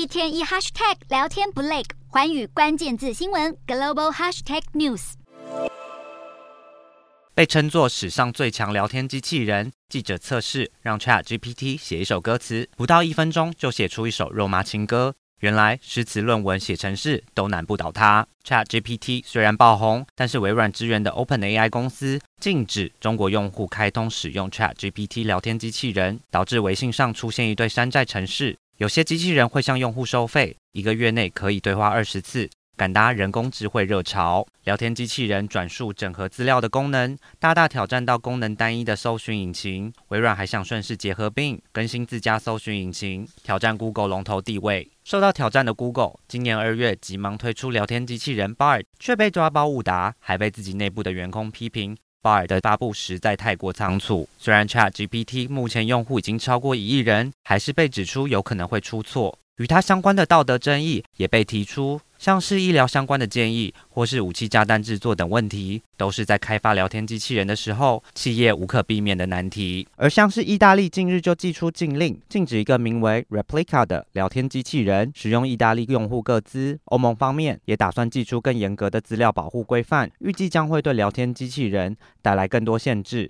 一天一 hashtag 聊天不累，环宇关键字新闻 global hashtag news。被称作史上最强聊天机器人，记者测试让 ChatGPT 写一首歌词，不到一分钟就写出一首肉麻情歌。原来诗词论文写程式都难不倒它。ChatGPT 虽然爆红，但是微软支援的 OpenAI 公司禁止中国用户开通使用 ChatGPT 聊天机器人，导致微信上出现一堆山寨程式。有些机器人会向用户收费，一个月内可以对话二十次，赶搭人工智慧热潮。聊天机器人转述整合资料的功能，大大挑战到功能单一的搜寻引擎。微软还想顺势结合并更新自家搜寻引擎，挑战 Google 龙头地位。受到挑战的 Google，今年二月急忙推出聊天机器人 Bard，却被抓包误答，还被自己内部的员工批评。Bar 的发布实在太过仓促。虽然 ChatGPT 目前用户已经超过一亿人，还是被指出有可能会出错。与它相关的道德争议也被提出。像是医疗相关的建议，或是武器炸弹制作等问题，都是在开发聊天机器人的时候，企业无可避免的难题。而像是意大利近日就祭出禁令，禁止一个名为 Replica 的聊天机器人使用意大利用户个资。欧盟方面也打算祭出更严格的资料保护规范，预计将会对聊天机器人带来更多限制。